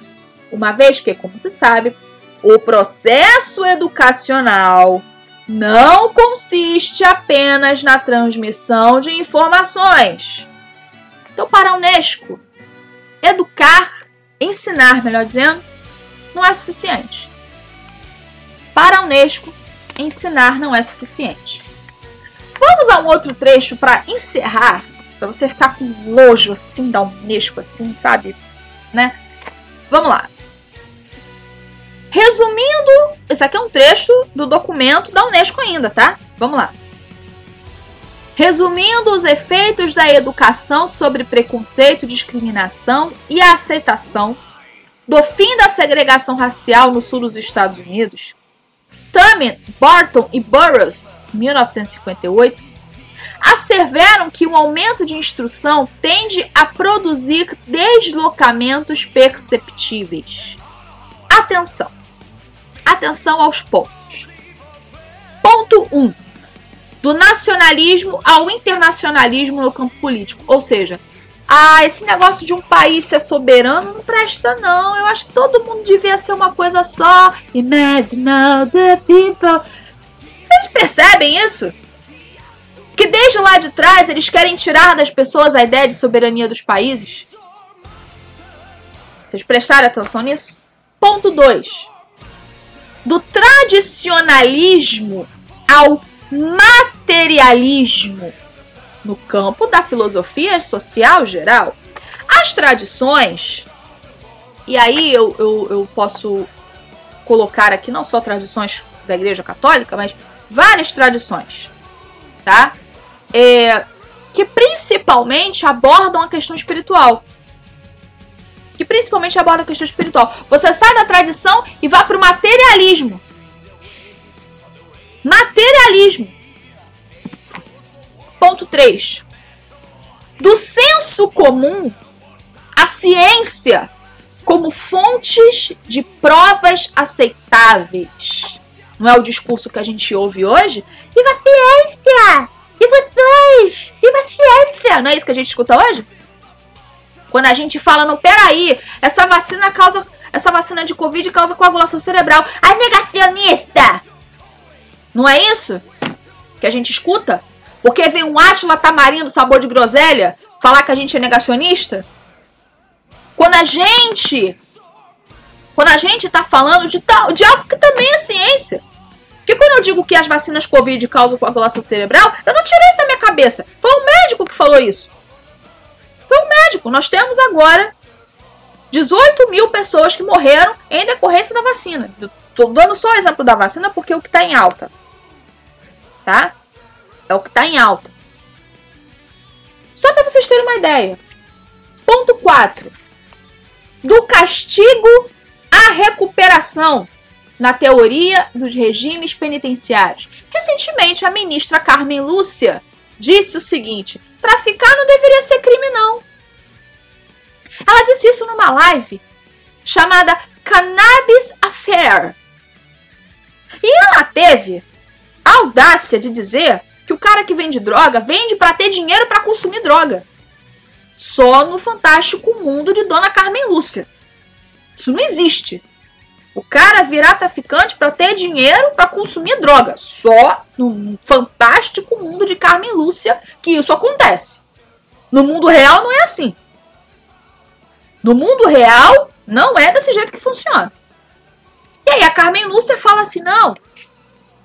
uma vez que, como se sabe, o processo educacional não consiste apenas na transmissão de informações. Então, para a Unesco, educar, ensinar, melhor dizendo, não é suficiente. Para a Unesco, ensinar não é suficiente. Vamos a um outro trecho para encerrar, para você ficar com nojo assim da Unesco, assim, sabe? Né? Vamos lá. Resumindo, esse aqui é um trecho do documento da Unesco ainda, tá? Vamos lá. Resumindo os efeitos da educação sobre preconceito, discriminação e aceitação do fim da segregação racial no sul dos Estados Unidos, Tamin, Barton e Burroughs, 1958, asseveram que o aumento de instrução tende a produzir deslocamentos perceptíveis. Atenção! Atenção aos pontos. Ponto 1. Um, do nacionalismo ao internacionalismo no campo político. Ou seja, ah, esse negócio de um país ser soberano não presta, não. Eu acho que todo mundo devia ser uma coisa só. Imagine all the people. Vocês percebem isso? Que desde lá de trás eles querem tirar das pessoas a ideia de soberania dos países? Vocês prestaram atenção nisso? Ponto 2 do tradicionalismo ao materialismo no campo da filosofia social geral. As tradições, e aí eu, eu, eu posso colocar aqui não só tradições da Igreja Católica, mas várias tradições, tá? É, que principalmente abordam a questão espiritual que principalmente aborda a questão espiritual. Você sai da tradição e vai para o materialismo. Materialismo. Ponto 3. Do senso comum, a ciência como fontes de provas aceitáveis. Não é o discurso que a gente ouve hoje? Viva a ciência! E vocês? Viva a ciência! Não é isso que a gente escuta hoje? Quando a gente fala, no peraí, essa vacina causa. Essa vacina de Covid causa coagulação cerebral. A negacionista! Não é isso? Que a gente escuta? Porque vem um Átila Tamarindo, sabor de groselha, falar que a gente é negacionista? Quando a gente quando a gente está falando de, tal, de algo que também é ciência. Porque quando eu digo que as vacinas Covid causam coagulação cerebral, eu não tirei isso da minha cabeça. Foi um médico que falou isso. Foi um médico. Nós temos agora 18 mil pessoas que morreram em decorrência da vacina. Estou dando só o exemplo da vacina porque é o que está em alta. Tá? É o que está em alta. Só para vocês terem uma ideia. Ponto 4. Do castigo à recuperação na teoria dos regimes penitenciários. Recentemente, a ministra Carmen Lúcia disse o seguinte: traficar não deveria ser crime, não. Ela disse isso numa live chamada Cannabis Affair. E ela teve a audácia de dizer que o cara que vende droga vende para ter dinheiro para consumir droga. Só no fantástico mundo de Dona Carmen Lúcia. Isso não existe. O cara virar traficante para ter dinheiro para consumir droga. Só no fantástico mundo de Carmen Lúcia que isso acontece. No mundo real não é assim. No mundo real, não é desse jeito que funciona. E aí a Carmen Lúcia fala assim: não,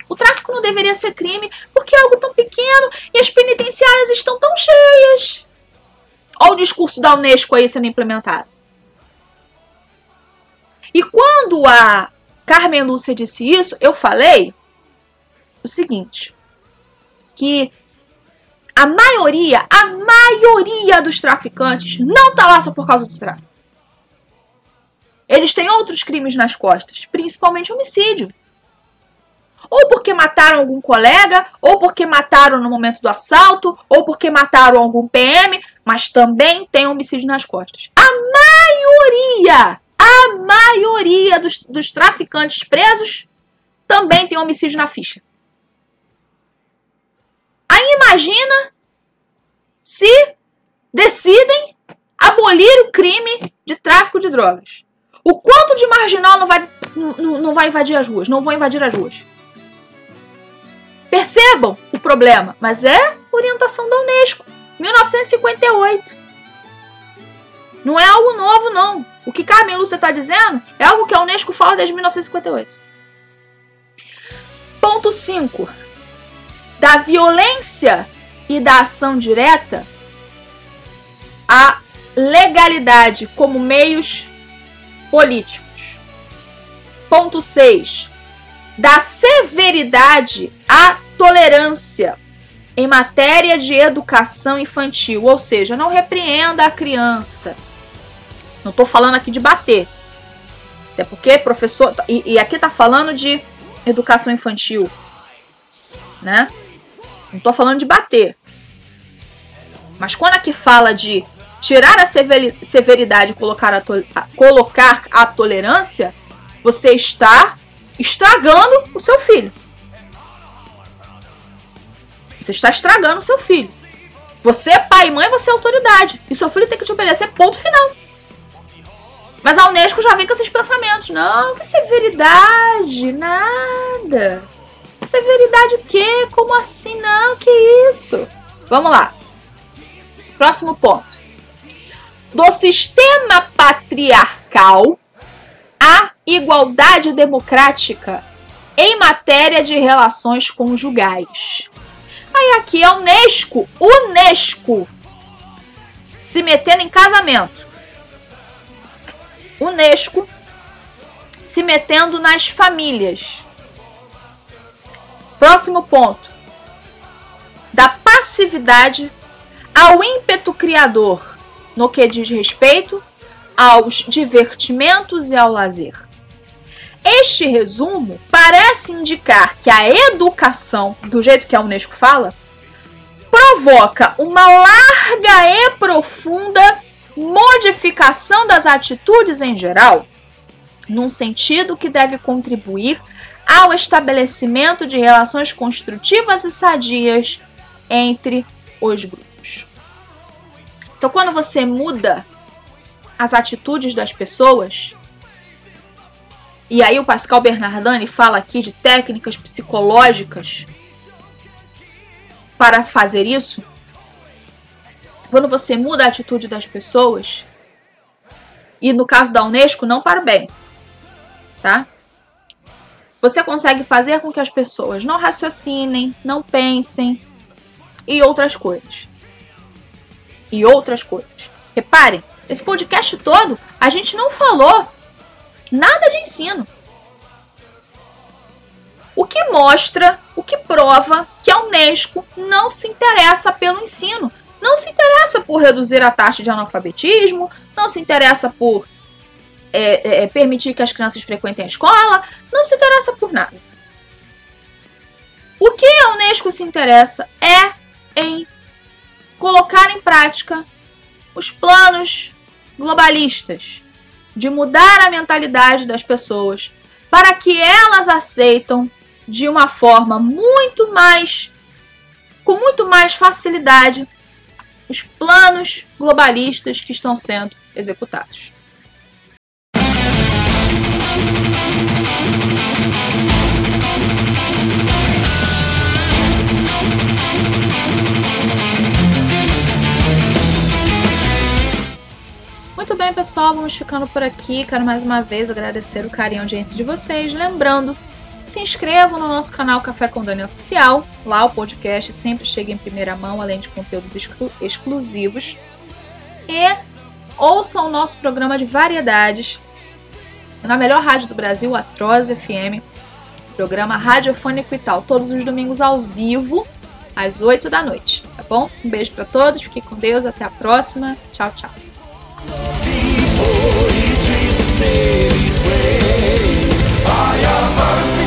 o tráfico não deveria ser crime porque é algo tão pequeno e as penitenciárias estão tão cheias. Olha o discurso da Unesco aí sendo implementado. E quando a Carmen Lúcia disse isso, eu falei o seguinte: que a maioria, a maioria dos traficantes não tá lá só por causa do tráfico. Eles têm outros crimes nas costas, principalmente homicídio. Ou porque mataram algum colega, ou porque mataram no momento do assalto, ou porque mataram algum PM, mas também tem homicídio nas costas. A maioria, a maioria dos, dos traficantes presos também tem homicídio na ficha. Aí imagina se decidem abolir o crime de tráfico de drogas. O quanto de marginal não vai, não, não vai invadir as ruas? Não vão invadir as ruas. Percebam o problema, mas é orientação da Unesco, 1958. Não é algo novo, não. O que Carmen Lúcia está dizendo é algo que a Unesco fala desde 1958. Ponto 5. Da violência e da ação direta, a legalidade como meios políticos. Ponto 6. Da severidade à tolerância em matéria de educação infantil, ou seja, não repreenda a criança. Não estou falando aqui de bater. Até porque professor. E, e aqui está falando de educação infantil. Né? Não estou falando de bater. Mas quando aqui fala de tirar a severidade e colocar a, a, colocar a tolerância, você está estragando o seu filho. Você está estragando o seu filho. Você pai e mãe, você é autoridade. E seu filho tem que te obedecer, ponto final. Mas a Unesco já vem com esses pensamentos. Não, que severidade, nada. Severidade o quê? Como assim? Não, que isso? Vamos lá. Próximo ponto do sistema patriarcal à igualdade democrática em matéria de relações conjugais. Aí aqui é Unesco, Unesco se metendo em casamento. Unesco se metendo nas famílias. Próximo ponto. Da passividade ao ímpeto criador no que diz respeito aos divertimentos e ao lazer. Este resumo parece indicar que a educação, do jeito que a Unesco fala, provoca uma larga e profunda modificação das atitudes em geral, num sentido que deve contribuir ao estabelecimento de relações construtivas e sadias entre os grupos. Então, quando você muda as atitudes das pessoas, e aí o Pascal Bernardani fala aqui de técnicas psicológicas para fazer isso. Quando você muda a atitude das pessoas, e no caso da Unesco, não para o bem. Tá? Você consegue fazer com que as pessoas não raciocinem, não pensem e outras coisas. E outras coisas. Reparem, esse podcast todo a gente não falou nada de ensino. O que mostra, o que prova que a Unesco não se interessa pelo ensino, não se interessa por reduzir a taxa de analfabetismo, não se interessa por é, é, permitir que as crianças frequentem a escola, não se interessa por nada. O que a Unesco se interessa é em colocar em prática os planos globalistas de mudar a mentalidade das pessoas para que elas aceitam de uma forma muito mais com muito mais facilidade os planos globalistas que estão sendo executados. Muito bem, pessoal, vamos ficando por aqui. Quero mais uma vez agradecer o carinho e audiência de vocês. Lembrando, se inscrevam no nosso canal Café com Dani Oficial. Lá o podcast sempre chega em primeira mão, além de conteúdos exclu exclusivos. E ouçam o nosso programa de variedades na melhor rádio do Brasil, a FM. Programa Radiofônico e tal, todos os domingos ao vivo, às 8 da noite, tá bom? Um beijo para todos, fiquem com Deus, até a próxima. Tchau, tchau. I am first.